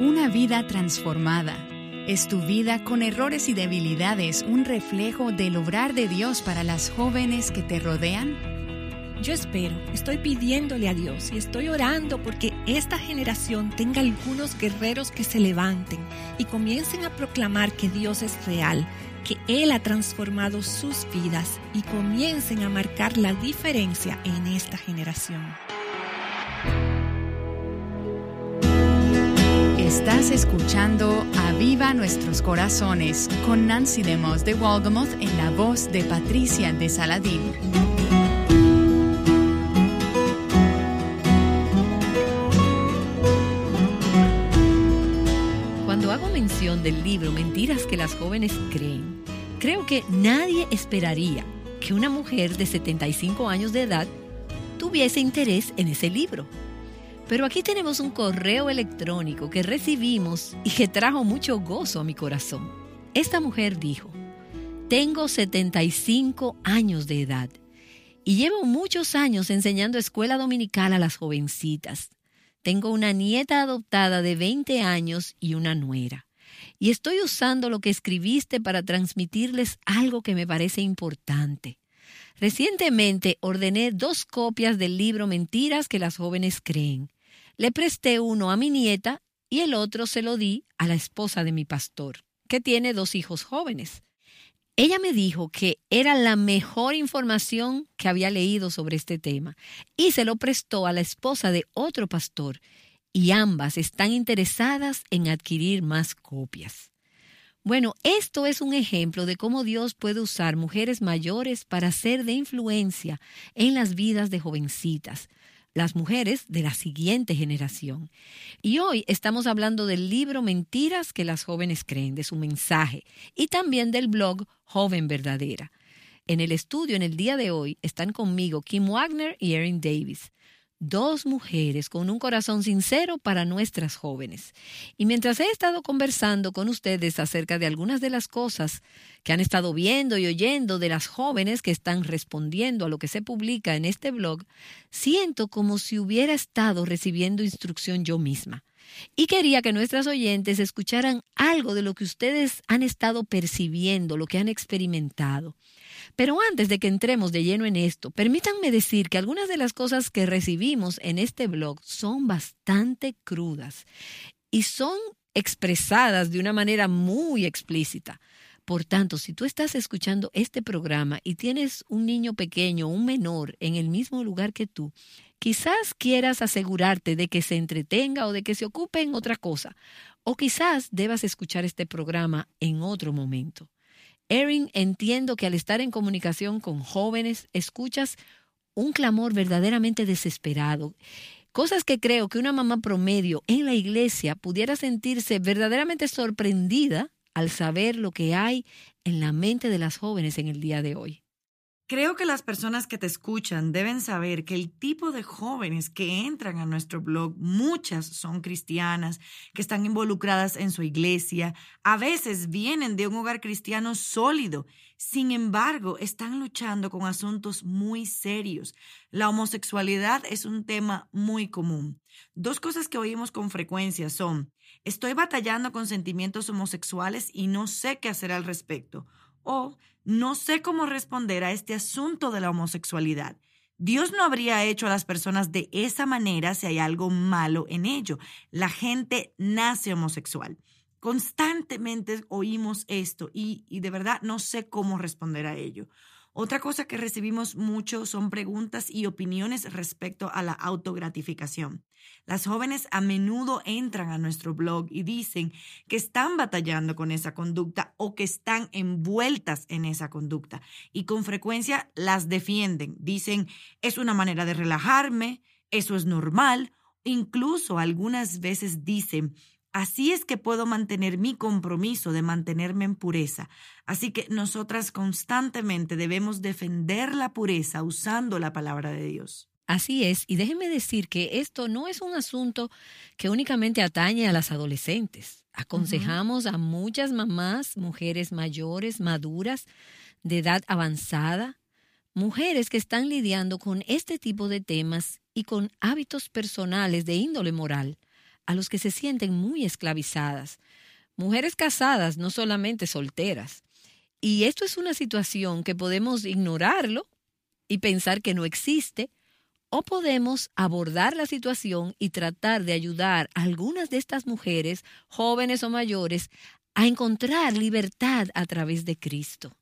Una vida transformada. ¿Es tu vida con errores y debilidades un reflejo del obrar de Dios para las jóvenes que te rodean? Yo espero, estoy pidiéndole a Dios y estoy orando porque esta generación tenga algunos guerreros que se levanten y comiencen a proclamar que Dios es real, que Él ha transformado sus vidas y comiencen a marcar la diferencia en esta generación. Estás escuchando Aviva Nuestros Corazones con Nancy DeMoss de Walgamoth en la voz de Patricia de Saladín. Cuando hago mención del libro Mentiras que las jóvenes creen, creo que nadie esperaría que una mujer de 75 años de edad tuviese interés en ese libro. Pero aquí tenemos un correo electrónico que recibimos y que trajo mucho gozo a mi corazón. Esta mujer dijo, tengo 75 años de edad y llevo muchos años enseñando escuela dominical a las jovencitas. Tengo una nieta adoptada de 20 años y una nuera. Y estoy usando lo que escribiste para transmitirles algo que me parece importante. Recientemente ordené dos copias del libro Mentiras que las jóvenes creen. Le presté uno a mi nieta y el otro se lo di a la esposa de mi pastor, que tiene dos hijos jóvenes. Ella me dijo que era la mejor información que había leído sobre este tema y se lo prestó a la esposa de otro pastor y ambas están interesadas en adquirir más copias. Bueno, esto es un ejemplo de cómo Dios puede usar mujeres mayores para ser de influencia en las vidas de jovencitas, las mujeres de la siguiente generación. Y hoy estamos hablando del libro Mentiras que las jóvenes creen, de su mensaje, y también del blog Joven Verdadera. En el estudio en el día de hoy están conmigo Kim Wagner y Erin Davis dos mujeres con un corazón sincero para nuestras jóvenes. Y mientras he estado conversando con ustedes acerca de algunas de las cosas que han estado viendo y oyendo de las jóvenes que están respondiendo a lo que se publica en este blog, siento como si hubiera estado recibiendo instrucción yo misma. Y quería que nuestras oyentes escucharan algo de lo que ustedes han estado percibiendo, lo que han experimentado. Pero antes de que entremos de lleno en esto, permítanme decir que algunas de las cosas que recibimos en este blog son bastante crudas y son expresadas de una manera muy explícita. Por tanto, si tú estás escuchando este programa y tienes un niño pequeño, un menor, en el mismo lugar que tú, quizás quieras asegurarte de que se entretenga o de que se ocupe en otra cosa, o quizás debas escuchar este programa en otro momento. Erin, entiendo que al estar en comunicación con jóvenes, escuchas un clamor verdaderamente desesperado. Cosas que creo que una mamá promedio en la iglesia pudiera sentirse verdaderamente sorprendida al saber lo que hay en la mente de las jóvenes en el día de hoy. Creo que las personas que te escuchan deben saber que el tipo de jóvenes que entran a nuestro blog, muchas son cristianas, que están involucradas en su iglesia, a veces vienen de un hogar cristiano sólido, sin embargo, están luchando con asuntos muy serios. La homosexualidad es un tema muy común. Dos cosas que oímos con frecuencia son, estoy batallando con sentimientos homosexuales y no sé qué hacer al respecto o no sé cómo responder a este asunto de la homosexualidad. Dios no habría hecho a las personas de esa manera si hay algo malo en ello. La gente nace homosexual. Constantemente oímos esto y, y de verdad no sé cómo responder a ello. Otra cosa que recibimos mucho son preguntas y opiniones respecto a la autogratificación. Las jóvenes a menudo entran a nuestro blog y dicen que están batallando con esa conducta o que están envueltas en esa conducta y con frecuencia las defienden. Dicen, es una manera de relajarme, eso es normal. Incluso algunas veces dicen, Así es que puedo mantener mi compromiso de mantenerme en pureza. Así que nosotras constantemente debemos defender la pureza usando la palabra de Dios. Así es, y déjenme decir que esto no es un asunto que únicamente atañe a las adolescentes. Aconsejamos a muchas mamás, mujeres mayores, maduras, de edad avanzada, mujeres que están lidiando con este tipo de temas y con hábitos personales de índole moral a los que se sienten muy esclavizadas. Mujeres casadas, no solamente solteras. Y esto es una situación que podemos ignorarlo y pensar que no existe, o podemos abordar la situación y tratar de ayudar a algunas de estas mujeres, jóvenes o mayores, a encontrar libertad a través de Cristo.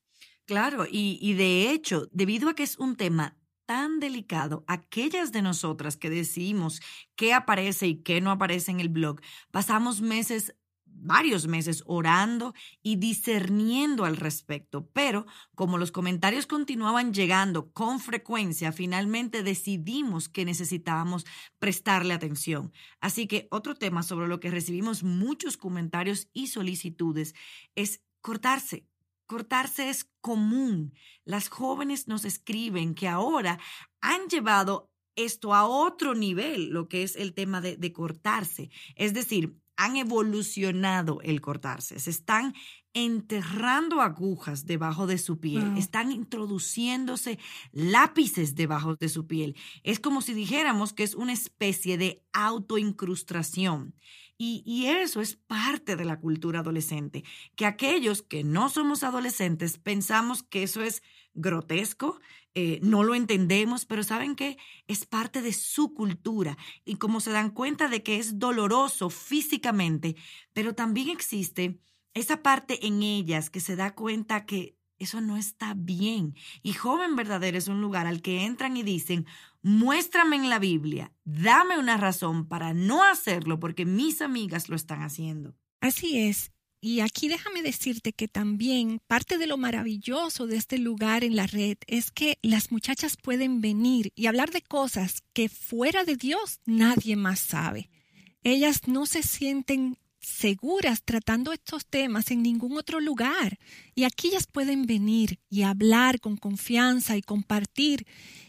Claro, y, y de hecho, debido a que es un tema tan delicado, aquellas de nosotras que decimos qué aparece y qué no aparece en el blog, pasamos meses varios meses orando y discerniendo al respecto, pero como los comentarios continuaban llegando con frecuencia, finalmente decidimos que necesitábamos prestarle atención. Así que otro tema sobre lo que recibimos muchos comentarios y solicitudes es cortarse. Cortarse es común. Las jóvenes nos escriben que ahora han llevado esto a otro nivel, lo que es el tema de, de cortarse. Es decir, han evolucionado el cortarse, se están enterrando agujas debajo de su piel, están introduciéndose lápices debajo de su piel. Es como si dijéramos que es una especie de autoincrustación. Y, eso es parte de la cultura adolescente, que aquellos que no somos adolescentes pensamos que eso es grotesco, eh, no lo entendemos, pero ¿saben qué? Es parte de su cultura y como se dan cuenta de que es doloroso físicamente, pero también existe esa parte en ellas que se da cuenta que eso no está bien. Y joven verdadero es un lugar al que entran y dicen, muéstrame en la Biblia, dame una razón para no hacerlo porque mis amigas lo están haciendo. Así es. Y aquí déjame decirte que también parte de lo maravilloso de este lugar en la red es que las muchachas pueden venir y hablar de cosas que fuera de Dios nadie más sabe. Ellas no se sienten seguras tratando estos temas en ningún otro lugar. Y aquí ellas pueden venir y hablar con confianza y compartir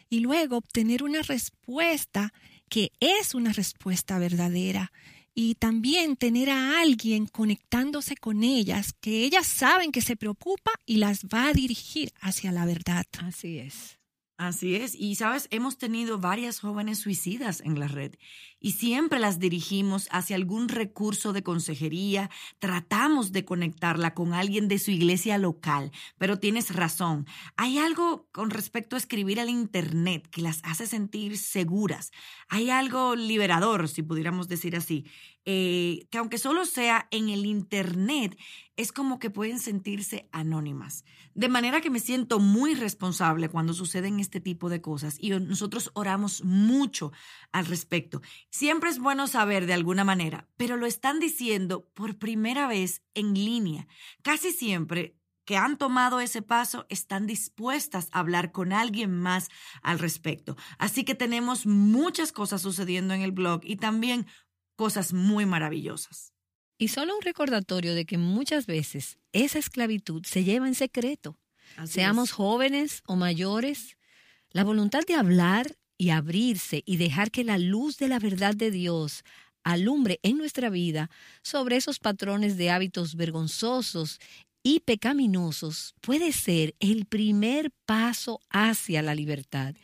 y luego obtener una respuesta que es una respuesta verdadera y también tener a alguien conectándose con ellas, que ellas saben que se preocupa y las va a dirigir hacia la verdad. Así es. Así es. Y sabes, hemos tenido varias jóvenes suicidas en la red y siempre las dirigimos hacia algún recurso de consejería, tratamos de conectarla con alguien de su iglesia local, pero tienes razón, hay algo con respecto a escribir al Internet que las hace sentir seguras, hay algo liberador, si pudiéramos decir así, eh, que aunque solo sea en el Internet, es como que pueden sentirse anónimas. De manera que me siento muy responsable cuando suceden este tipo de cosas y nosotros oramos mucho al respecto. Siempre es bueno saber de alguna manera, pero lo están diciendo por primera vez en línea. Casi siempre que han tomado ese paso están dispuestas a hablar con alguien más al respecto. Así que tenemos muchas cosas sucediendo en el blog y también cosas muy maravillosas. Y solo un recordatorio de que muchas veces esa esclavitud se lleva en secreto. Seamos jóvenes o mayores, la voluntad de hablar y abrirse y dejar que la luz de la verdad de Dios alumbre en nuestra vida sobre esos patrones de hábitos vergonzosos y pecaminosos puede ser el primer paso hacia la libertad.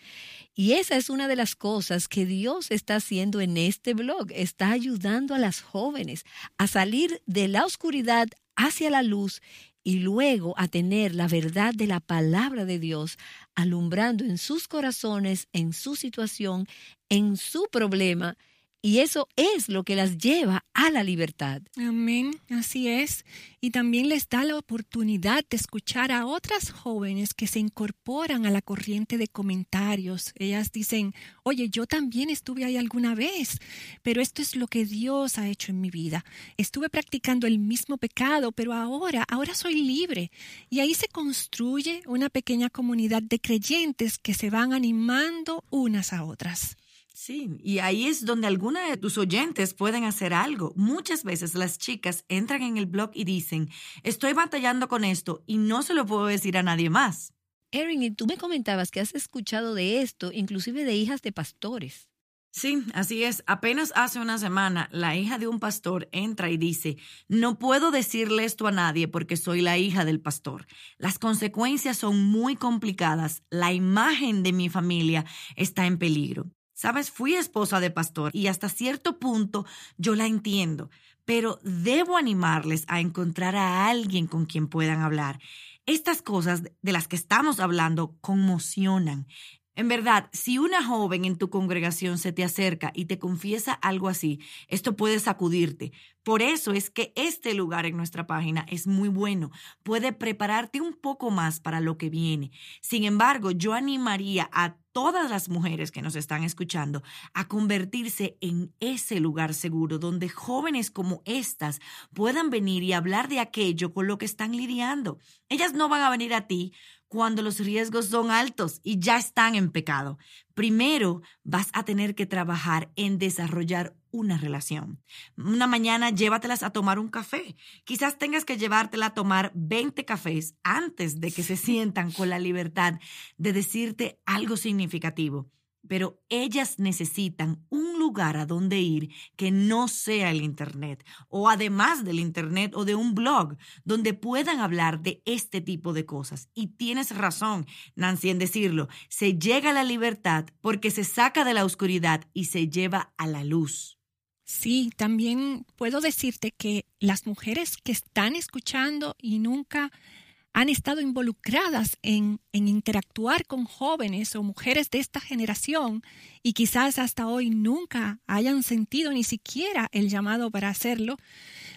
Y esa es una de las cosas que Dios está haciendo en este blog. Está ayudando a las jóvenes a salir de la oscuridad hacia la luz y luego a tener la verdad de la palabra de Dios alumbrando en sus corazones, en su situación, en su problema y eso es lo que las lleva a la libertad. Amén, así es. Y también les da la oportunidad de escuchar a otras jóvenes que se incorporan a la corriente de comentarios. Ellas dicen, oye, yo también estuve ahí alguna vez, pero esto es lo que Dios ha hecho en mi vida. Estuve practicando el mismo pecado, pero ahora, ahora soy libre. Y ahí se construye una pequeña comunidad de creyentes que se van animando unas a otras. Sí, y ahí es donde alguna de tus oyentes pueden hacer algo. Muchas veces las chicas entran en el blog y dicen, estoy batallando con esto y no se lo puedo decir a nadie más. Erin, y tú me comentabas que has escuchado de esto, inclusive de hijas de pastores. Sí, así es. Apenas hace una semana, la hija de un pastor entra y dice, no puedo decirle esto a nadie porque soy la hija del pastor. Las consecuencias son muy complicadas. La imagen de mi familia está en peligro. Sabes, fui esposa de pastor y hasta cierto punto yo la entiendo, pero debo animarles a encontrar a alguien con quien puedan hablar. Estas cosas de las que estamos hablando conmocionan. En verdad, si una joven en tu congregación se te acerca y te confiesa algo así, esto puede sacudirte. Por eso es que este lugar en nuestra página es muy bueno. Puede prepararte un poco más para lo que viene. Sin embargo, yo animaría a todas las mujeres que nos están escuchando a convertirse en ese lugar seguro donde jóvenes como estas puedan venir y hablar de aquello con lo que están lidiando. Ellas no van a venir a ti cuando los riesgos son altos y ya están en pecado. Primero vas a tener que trabajar en desarrollar una relación. Una mañana llévatelas a tomar un café. Quizás tengas que llevártela a tomar 20 cafés antes de que se sientan con la libertad de decirte algo significativo pero ellas necesitan un lugar a donde ir que no sea el Internet o además del Internet o de un blog donde puedan hablar de este tipo de cosas. Y tienes razón, Nancy, en decirlo, se llega a la libertad porque se saca de la oscuridad y se lleva a la luz. Sí, también puedo decirte que las mujeres que están escuchando y nunca han estado involucradas en, en, interactuar con jóvenes o mujeres de esta generación y quizás hasta hoy nunca hayan sentido ni siquiera el llamado para hacerlo,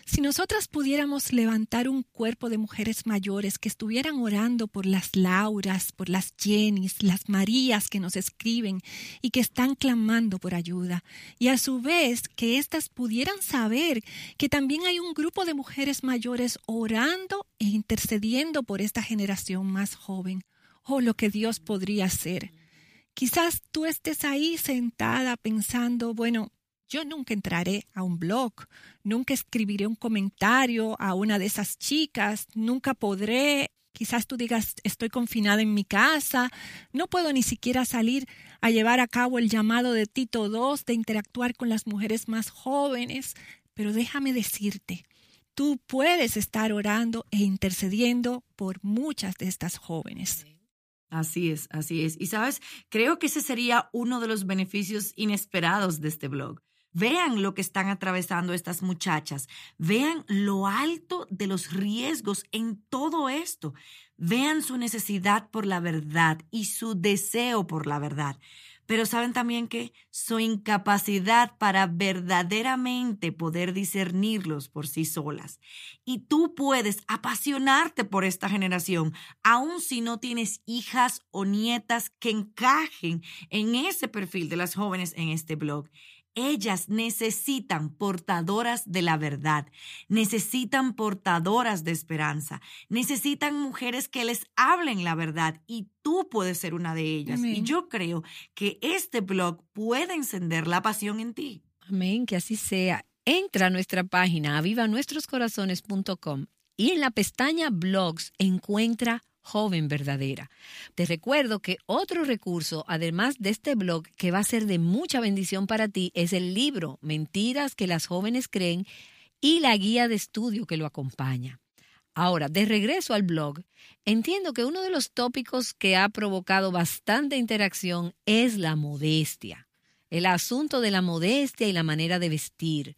si nosotras pudiéramos levantar un cuerpo de mujeres mayores que estuvieran orando por las Lauras, por las Jennys, las Marías que nos escriben y que están clamando por ayuda, y a su vez que éstas pudieran saber que también hay un grupo de mujeres mayores orando e intercediendo por esta generación más joven, oh, lo que Dios podría hacer. Quizás tú estés ahí sentada pensando, bueno, yo nunca entraré a un blog, nunca escribiré un comentario a una de esas chicas, nunca podré, quizás tú digas, estoy confinada en mi casa, no puedo ni siquiera salir a llevar a cabo el llamado de Tito II de interactuar con las mujeres más jóvenes, pero déjame decirte, tú puedes estar orando e intercediendo por muchas de estas jóvenes. Así es, así es. Y sabes, creo que ese sería uno de los beneficios inesperados de este blog. Vean lo que están atravesando estas muchachas. Vean lo alto de los riesgos en todo esto. Vean su necesidad por la verdad y su deseo por la verdad. Pero saben también que su incapacidad para verdaderamente poder discernirlos por sí solas. Y tú puedes apasionarte por esta generación, aun si no tienes hijas o nietas que encajen en ese perfil de las jóvenes en este blog. Ellas necesitan portadoras de la verdad, necesitan portadoras de esperanza, necesitan mujeres que les hablen la verdad y tú puedes ser una de ellas. Y yo creo que este blog puede encender la pasión en ti. Amén, que así sea. Entra a nuestra página avivanuestroscorazones.com y en la pestaña blogs encuentra joven verdadera. Te recuerdo que otro recurso, además de este blog, que va a ser de mucha bendición para ti, es el libro Mentiras que las jóvenes creen y la guía de estudio que lo acompaña. Ahora, de regreso al blog, entiendo que uno de los tópicos que ha provocado bastante interacción es la modestia, el asunto de la modestia y la manera de vestir.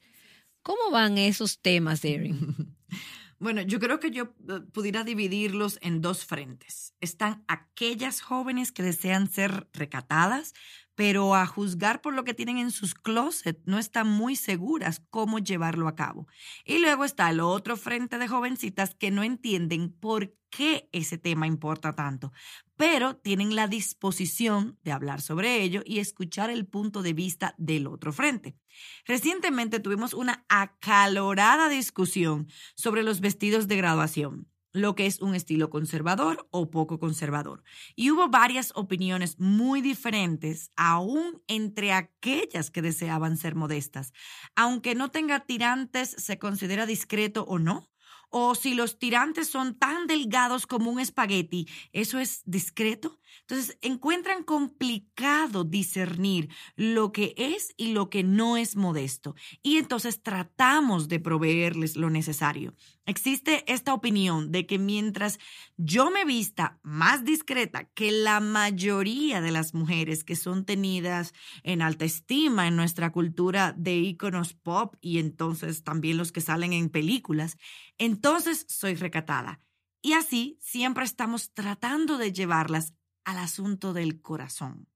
¿Cómo van esos temas, Darren? Bueno, yo creo que yo eh, pudiera dividirlos en dos frentes. Están aquellas jóvenes que desean ser recatadas, pero a juzgar por lo que tienen en sus closets no están muy seguras cómo llevarlo a cabo. Y luego está el otro frente de jovencitas que no entienden por qué ese tema importa tanto, pero tienen la disposición de hablar sobre ello y escuchar el punto de vista del otro frente. Recientemente tuvimos una acalorada discusión sobre los vestidos de graduación lo que es un estilo conservador o poco conservador. Y hubo varias opiniones muy diferentes, aún entre aquellas que deseaban ser modestas. Aunque no tenga tirantes, se considera discreto o no. o si los tirantes son tan delgados como un espagueti, ¿eso es discreto? Entonces, encuentran complicado discernir lo que es y lo que no es modesto. Y entonces tratamos de proveerles lo necesario. Existe esta opinión de que mientras yo me vista más discreta que la mayoría de las mujeres que son tenidas en alta estima en nuestra cultura de íconos pop y entonces también los que salen en películas, entonces soy recatada. Y así siempre estamos tratando de llevarlas al asunto del corazón.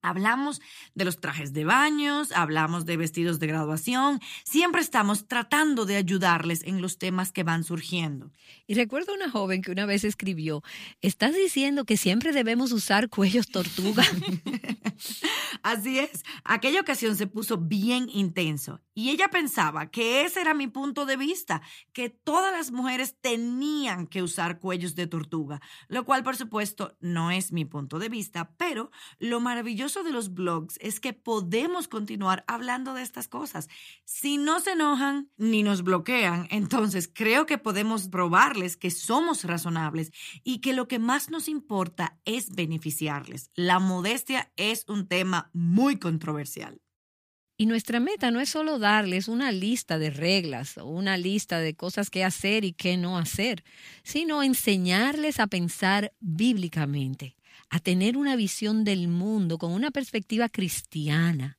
Hablamos de los trajes de baños, hablamos de vestidos de graduación, siempre estamos tratando de ayudarles en los temas que van surgiendo. Y recuerdo una joven que una vez escribió, ¿estás diciendo que siempre debemos usar cuellos tortuga? Así es, aquella ocasión se puso bien intenso y ella pensaba que ese era mi punto de vista, que todas las mujeres tenían que usar cuellos de tortuga, lo cual por supuesto no es mi punto de vista, pero lo maravilloso de los blogs es que podemos continuar hablando de estas cosas. Si no se enojan ni nos bloquean, entonces creo que podemos probarles que somos razonables y que lo que más nos importa es beneficiarles. La modestia es un tema muy controversial. Y nuestra meta no es solo darles una lista de reglas o una lista de cosas que hacer y qué no hacer, sino enseñarles a pensar bíblicamente, a tener una visión del mundo con una perspectiva cristiana,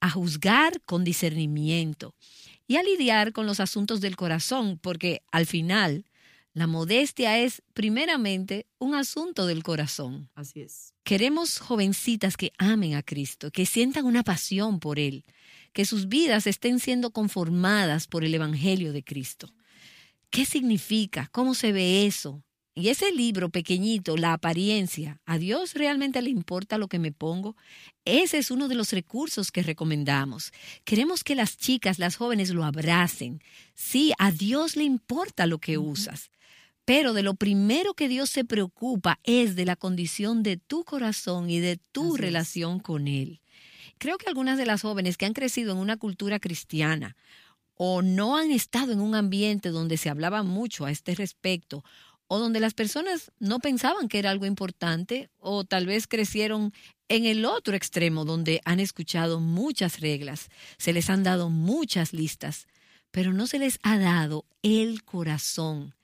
a juzgar con discernimiento y a lidiar con los asuntos del corazón, porque al final la modestia es primeramente un asunto del corazón. Así es. Queremos jovencitas que amen a Cristo, que sientan una pasión por Él, que sus vidas estén siendo conformadas por el Evangelio de Cristo. ¿Qué significa? ¿Cómo se ve eso? Y ese libro pequeñito, La apariencia, ¿a Dios realmente le importa lo que me pongo? Ese es uno de los recursos que recomendamos. Queremos que las chicas, las jóvenes lo abracen. Sí, a Dios le importa lo que usas. Pero de lo primero que Dios se preocupa es de la condición de tu corazón y de tu relación con Él. Creo que algunas de las jóvenes que han crecido en una cultura cristiana o no han estado en un ambiente donde se hablaba mucho a este respecto, o donde las personas no pensaban que era algo importante, o tal vez crecieron en el otro extremo donde han escuchado muchas reglas, se les han dado muchas listas, pero no se les ha dado el corazón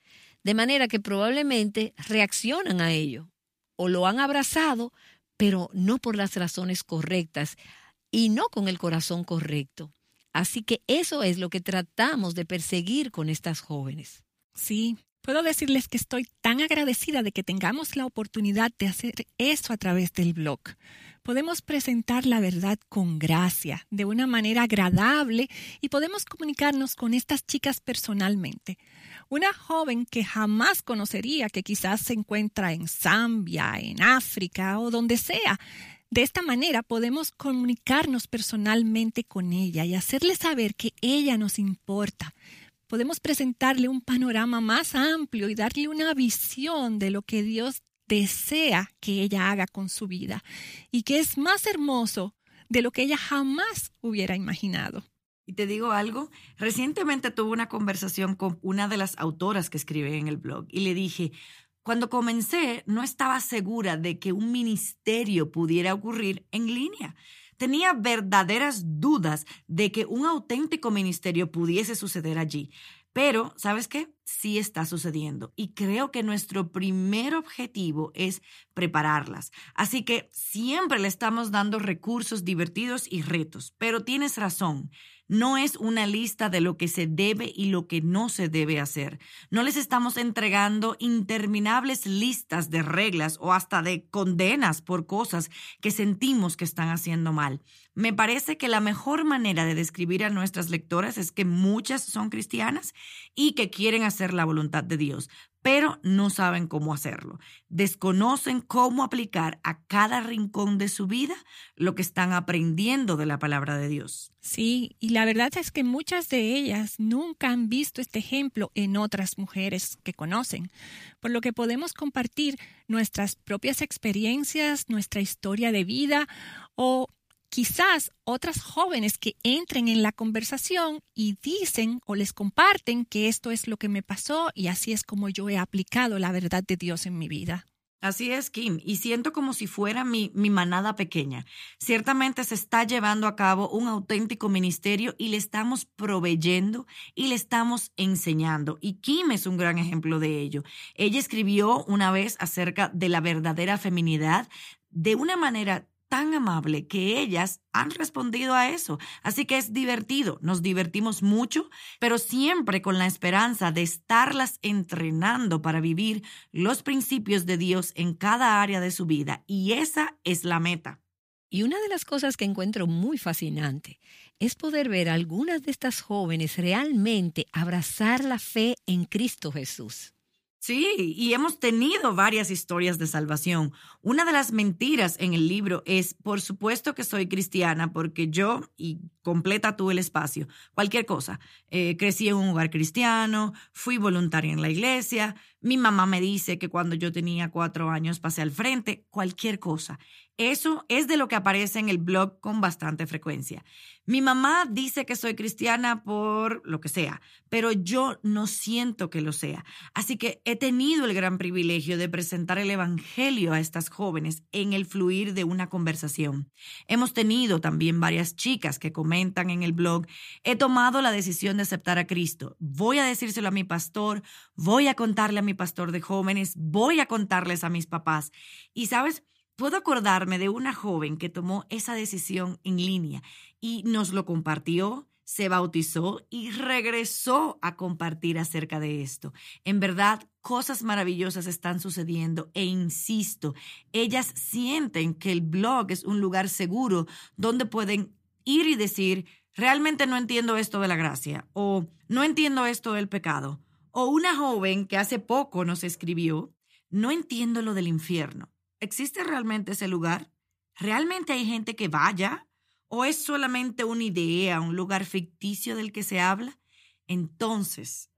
de manera que probablemente reaccionan a ello o lo han abrazado, pero no por las razones correctas y no con el corazón correcto. Así que eso es lo que tratamos de perseguir con estas jóvenes. Sí, puedo decirles que estoy tan agradecida de que tengamos la oportunidad de hacer eso a través del blog. Podemos presentar la verdad con gracia, de una manera agradable, y podemos comunicarnos con estas chicas personalmente. Una joven que jamás conocería, que quizás se encuentra en Zambia, en África o donde sea. De esta manera podemos comunicarnos personalmente con ella y hacerle saber que ella nos importa. Podemos presentarle un panorama más amplio y darle una visión de lo que Dios desea que ella haga con su vida y que es más hermoso de lo que ella jamás hubiera imaginado. Y te digo algo, recientemente tuve una conversación con una de las autoras que escribe en el blog y le dije, cuando comencé no estaba segura de que un ministerio pudiera ocurrir en línea. Tenía verdaderas dudas de que un auténtico ministerio pudiese suceder allí. Pero, ¿sabes qué? Sí está sucediendo. Y creo que nuestro primer objetivo es prepararlas. Así que siempre le estamos dando recursos divertidos y retos. Pero tienes razón no es una lista de lo que se debe y lo que no se debe hacer. No les estamos entregando interminables listas de reglas o hasta de condenas por cosas que sentimos que están haciendo mal. Me parece que la mejor manera de describir a nuestras lectoras es que muchas son cristianas y que quieren hacer la voluntad de Dios, pero no saben cómo hacerlo. Desconocen cómo aplicar a cada rincón de su vida lo que están aprendiendo de la palabra de Dios. Sí, y la verdad es que muchas de ellas nunca han visto este ejemplo en otras mujeres que conocen, por lo que podemos compartir nuestras propias experiencias, nuestra historia de vida o quizás otras jóvenes que entren en la conversación y dicen o les comparten que esto es lo que me pasó y así es como yo he aplicado la verdad de Dios en mi vida. Así es, Kim, y siento como si fuera mi, mi, manada pequeña. Ciertamente se está llevando a cabo un auténtico ministerio y le estamos proveyendo y le estamos enseñando. Y Kim es un gran ejemplo de ello. Ella escribió una vez acerca de la verdadera feminidad de una manera tan amable que ellas han respondido a eso. Así que es divertido, nos divertimos mucho, pero siempre con la esperanza de estarlas entrenando para vivir los principios de Dios en cada área de su vida. Y esa es la meta. Y una de las cosas que encuentro muy fascinante es poder ver a algunas de estas jóvenes realmente abrazar la fe en Cristo Jesús. Sí, y hemos tenido varias historias de salvación. Una de las mentiras en el libro es, por supuesto que soy cristiana, porque yo, y completa tú el espacio, cualquier cosa. Eh, crecí en un hogar cristiano, fui voluntaria en la iglesia, mi mamá me dice que cuando yo tenía cuatro años pasé al frente, cualquier cosa. Eso es de lo que aparece en el blog con bastante frecuencia. Mi mamá dice que soy cristiana por lo que sea, pero yo no siento que lo sea. Así que he tenido el gran privilegio de presentar el Evangelio a estas jóvenes en el fluir de una conversación. Hemos tenido también varias chicas que comentan en el blog, he tomado la decisión de aceptar a Cristo. Voy a decírselo a mi pastor, voy a contarle a mi pastor de jóvenes, voy a contarles a mis papás. Y sabes, Puedo acordarme de una joven que tomó esa decisión en línea y nos lo compartió, se bautizó y regresó a compartir acerca de esto. En verdad, cosas maravillosas están sucediendo e insisto, ellas sienten que el blog es un lugar seguro donde pueden ir y decir, realmente no entiendo esto de la gracia o no entiendo esto del pecado. O una joven que hace poco nos escribió, no entiendo lo del infierno. ¿Existe realmente ese lugar? ¿Realmente hay gente que vaya? ¿O es solamente una idea, un lugar ficticio del que se habla? Entonces,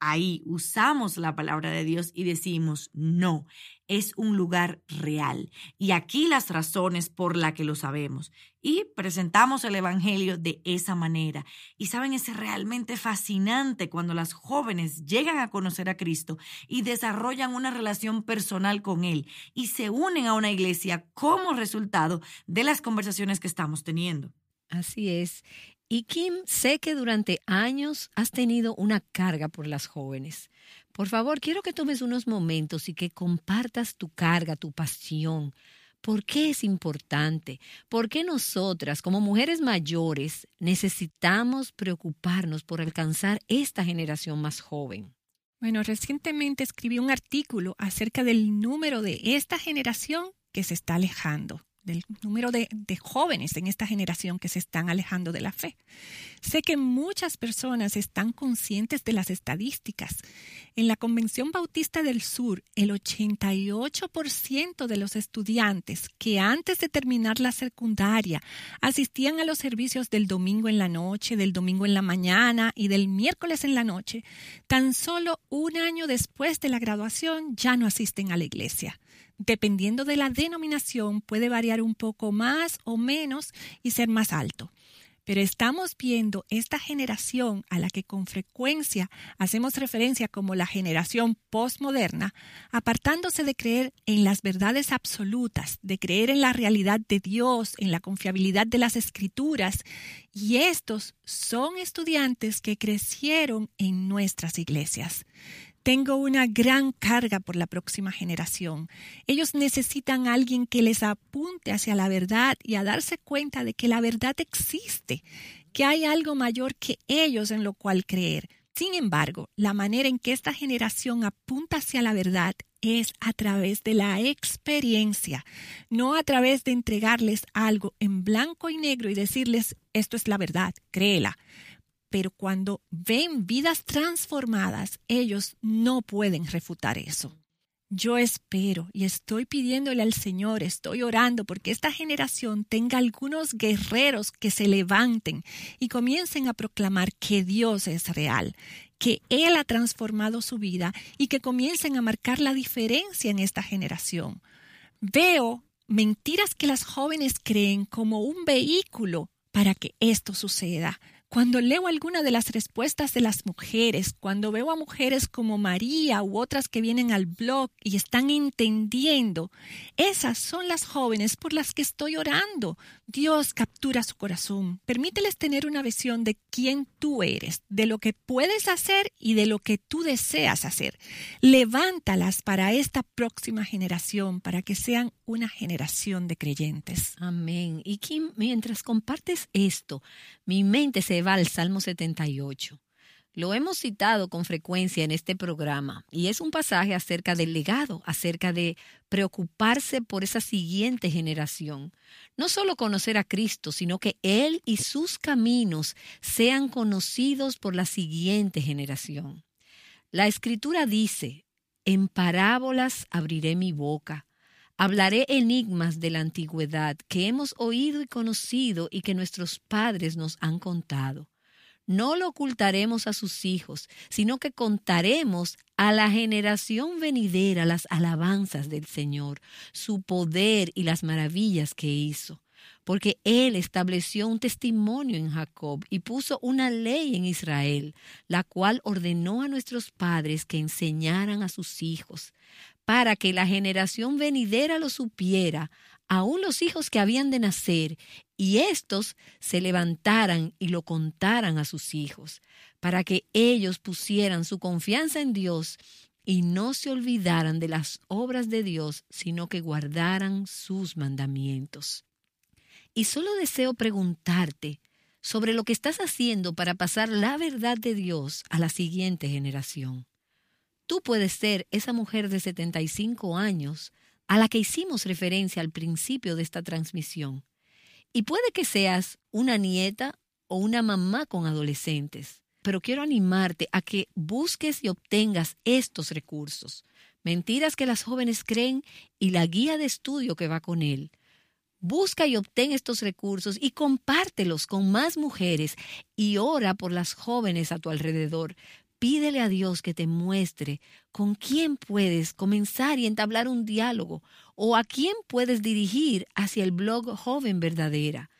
ahí usamos la palabra de Dios y decimos, no, es un lugar real. Y aquí las razones por las que lo sabemos. Y presentamos el Evangelio de esa manera. Y saben, es realmente fascinante cuando las jóvenes llegan a conocer a Cristo y desarrollan una relación personal con Él y se unen a una iglesia como resultado de las conversaciones que estamos teniendo. Así es. Y Kim, sé que durante años has tenido una carga por las jóvenes. Por favor, quiero que tomes unos momentos y que compartas tu carga, tu pasión. ¿Por qué es importante? ¿Por qué nosotras, como mujeres mayores, necesitamos preocuparnos por alcanzar esta generación más joven? Bueno, recientemente escribí un artículo acerca del número de esta generación que se está alejando del número de, jóvenes en esta generación que se están alejando de la fe. Sé que muchas personas están conscientes de las estadísticas. En la Convención Bautista del Sur, el 88% de los estudiantes que antes de terminar la secundaria asistían a los servicios del domingo en la noche, del domingo en la mañana y del miércoles en la noche, tan solo un año después de la graduación ya no asisten a la iglesia dependiendo de la denominación, puede variar un poco más o menos y ser más alto. Pero estamos viendo esta generación a la que con frecuencia hacemos referencia como la generación postmoderna, apartándose de creer en las verdades absolutas, de creer en la realidad de Dios, en la confiabilidad de las escrituras. Y estos son estudiantes que crecieron en nuestras iglesias. Tengo una gran carga por la próxima generación. Ellos necesitan a alguien que les apunte hacia la verdad y a darse cuenta de que la verdad existe, que hay algo mayor que ellos en lo cual creer. Sin embargo, la manera en que esta generación apunta hacia la verdad es a través de la experiencia, no a través de entregarles algo en blanco y negro y decirles, esto es la verdad, créela pero cuando ven vidas transformadas, ellos no pueden refutar eso. Yo espero y estoy pidiéndole al Señor, estoy orando porque esta generación tenga algunos guerreros que se levanten y comiencen a proclamar que Dios es real, que Él ha transformado su vida y que comiencen a marcar la diferencia en esta generación. Veo mentiras que las jóvenes creen como un vehículo para que esto suceda. Cuando leo alguna de las respuestas de las mujeres, cuando veo a mujeres como María u otras que vienen al blog y están entendiendo, esas son las jóvenes por las que estoy orando. Dios captura su corazón. Permíteles tener una visión de quién tú eres, de lo que puedes hacer y de lo que tú deseas hacer. Levántalas para esta próxima generación, para que sean una generación de creyentes. Amén. Y Kim, mientras compartes esto, mi mente se al Salmo 78. Lo hemos citado con frecuencia en este programa y es un pasaje acerca del legado, acerca de preocuparse por esa siguiente generación. No solo conocer a Cristo, sino que Él y sus caminos sean conocidos por la siguiente generación. La escritura dice, en parábolas abriré mi boca, hablaré enigmas de la antigüedad que hemos oído y conocido y que nuestros padres nos han contado no lo ocultaremos a sus hijos, sino que contaremos a la generación venidera las alabanzas del Señor, su poder y las maravillas que hizo. Porque Él estableció un testimonio en Jacob y puso una ley en Israel, la cual ordenó a nuestros padres que enseñaran a sus hijos, para que la generación venidera lo supiera, aun los hijos que habían de nacer, y éstos se levantaran y lo contaran a sus hijos, para que ellos pusieran su confianza en Dios y no se olvidaran de las obras de Dios, sino que guardaran sus mandamientos. Y solo deseo preguntarte sobre lo que estás haciendo para pasar la verdad de Dios a la siguiente generación. Tú puedes ser esa mujer de 75 años a la que hicimos referencia al principio de esta transmisión. Y puede que seas una nieta o una mamá con adolescentes, pero quiero animarte a que busques y obtengas estos recursos. Mentiras que las jóvenes creen y la guía de estudio que va con él. Busca y obtén estos recursos y compártelos con más mujeres y ora por las jóvenes a tu alrededor. Pídele a Dios que te muestre con quién puedes comenzar y entablar un diálogo o a quién puedes dirigir hacia el blog Joven Verdadera.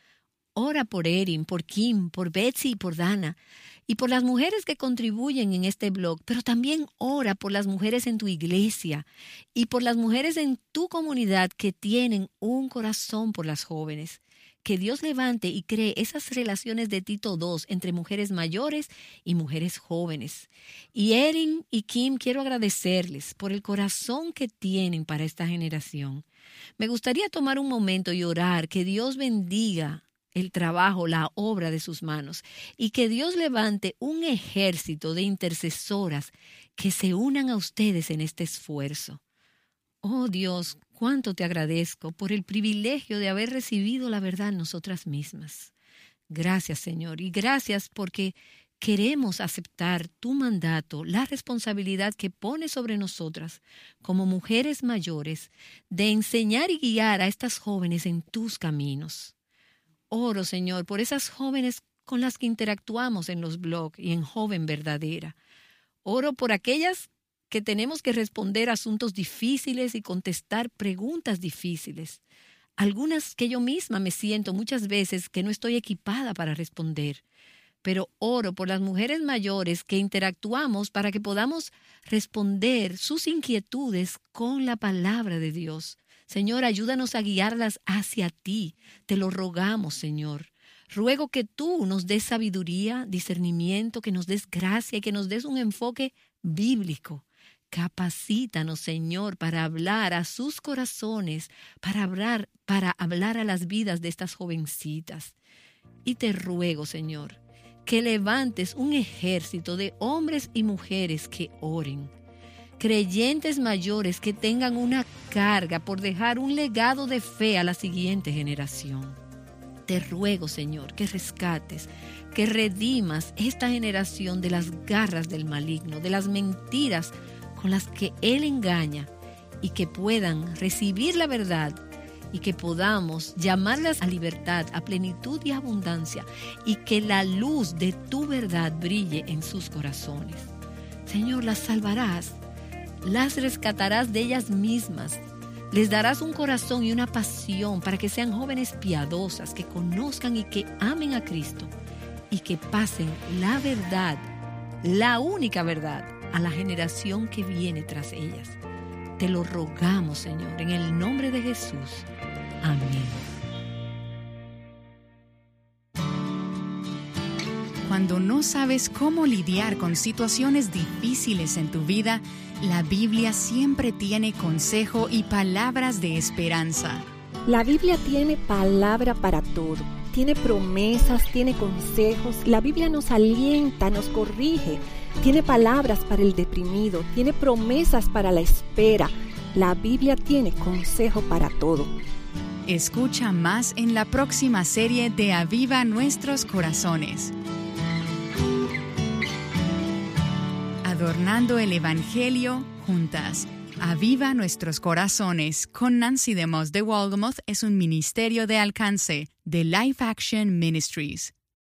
Ora por Erin, por Kim, por Betsy y por Dana y por las mujeres que contribuyen en este blog, pero también ora por las mujeres en tu iglesia y por las mujeres en tu comunidad que tienen un corazón por las jóvenes que Dios levante y cree esas relaciones de Tito II entre mujeres mayores y mujeres jóvenes. Y Erin y Kim, quiero agradecerles por el corazón que tienen para esta generación. Me gustaría tomar un momento y orar que Dios bendiga el trabajo, la obra de sus manos, y que Dios levante un ejército de intercesoras que se unan a ustedes en este esfuerzo. Oh Dios, cuánto te agradezco por el privilegio de haber recibido la verdad nosotras mismas. Gracias, Señor, y gracias porque queremos aceptar tu mandato, la responsabilidad que pone sobre nosotras como mujeres mayores de enseñar y guiar a estas jóvenes en tus caminos. Oro, Señor, por esas jóvenes con las que interactuamos en los blogs y en Joven Verdadera. Oro por aquellas que tenemos que responder asuntos difíciles y contestar preguntas difíciles. Algunas que yo misma me siento muchas veces que no estoy equipada para responder. Pero oro por las mujeres mayores que interactuamos para que podamos responder sus inquietudes con la palabra de Dios. Señor, ayúdanos a guiarlas hacia ti. Te lo rogamos, Señor. Ruego que tú nos des sabiduría, discernimiento, que nos des gracia y que nos des un enfoque bíblico Capacítanos, Señor, para hablar a sus corazones, para hablar, para hablar a las vidas de estas jovencitas. Y te ruego, Señor, que levantes un ejército de hombres y mujeres que oren, creyentes mayores que tengan una carga por dejar un legado de fe a la siguiente generación. Te ruego, Señor, que rescates, que redimas esta generación de las garras del maligno, de las mentiras con las que Él engaña y que puedan recibir la verdad y que podamos llamarlas a libertad, a plenitud y abundancia y que la luz de tu verdad brille en sus corazones. Señor, las salvarás, las rescatarás de ellas mismas, Les darás un corazón y una pasión para que sean jóvenes piadosas, que conozcan y que amen a Cristo y que pasen la verdad, la única verdad, a la generación que viene tras ellas. Te lo rogamos, Señor, en el nombre de Jesús. Amén. Cuando no sabes cómo lidiar con situaciones difíciles en tu vida, la Biblia siempre tiene consejo y palabras de esperanza. La Biblia tiene palabra para todo. Tiene promesas, tiene consejos. La Biblia nos alienta, nos corrige. Tiene palabras para el deprimido. Tiene promesas para la espera. La Biblia tiene consejo para todo. Escucha más en la próxima serie de Aviva Nuestros Corazones. Adornando el Evangelio juntas. Aviva Nuestros Corazones con Nancy DeMoss de Waldemoth es un ministerio de alcance de Life Action Ministries.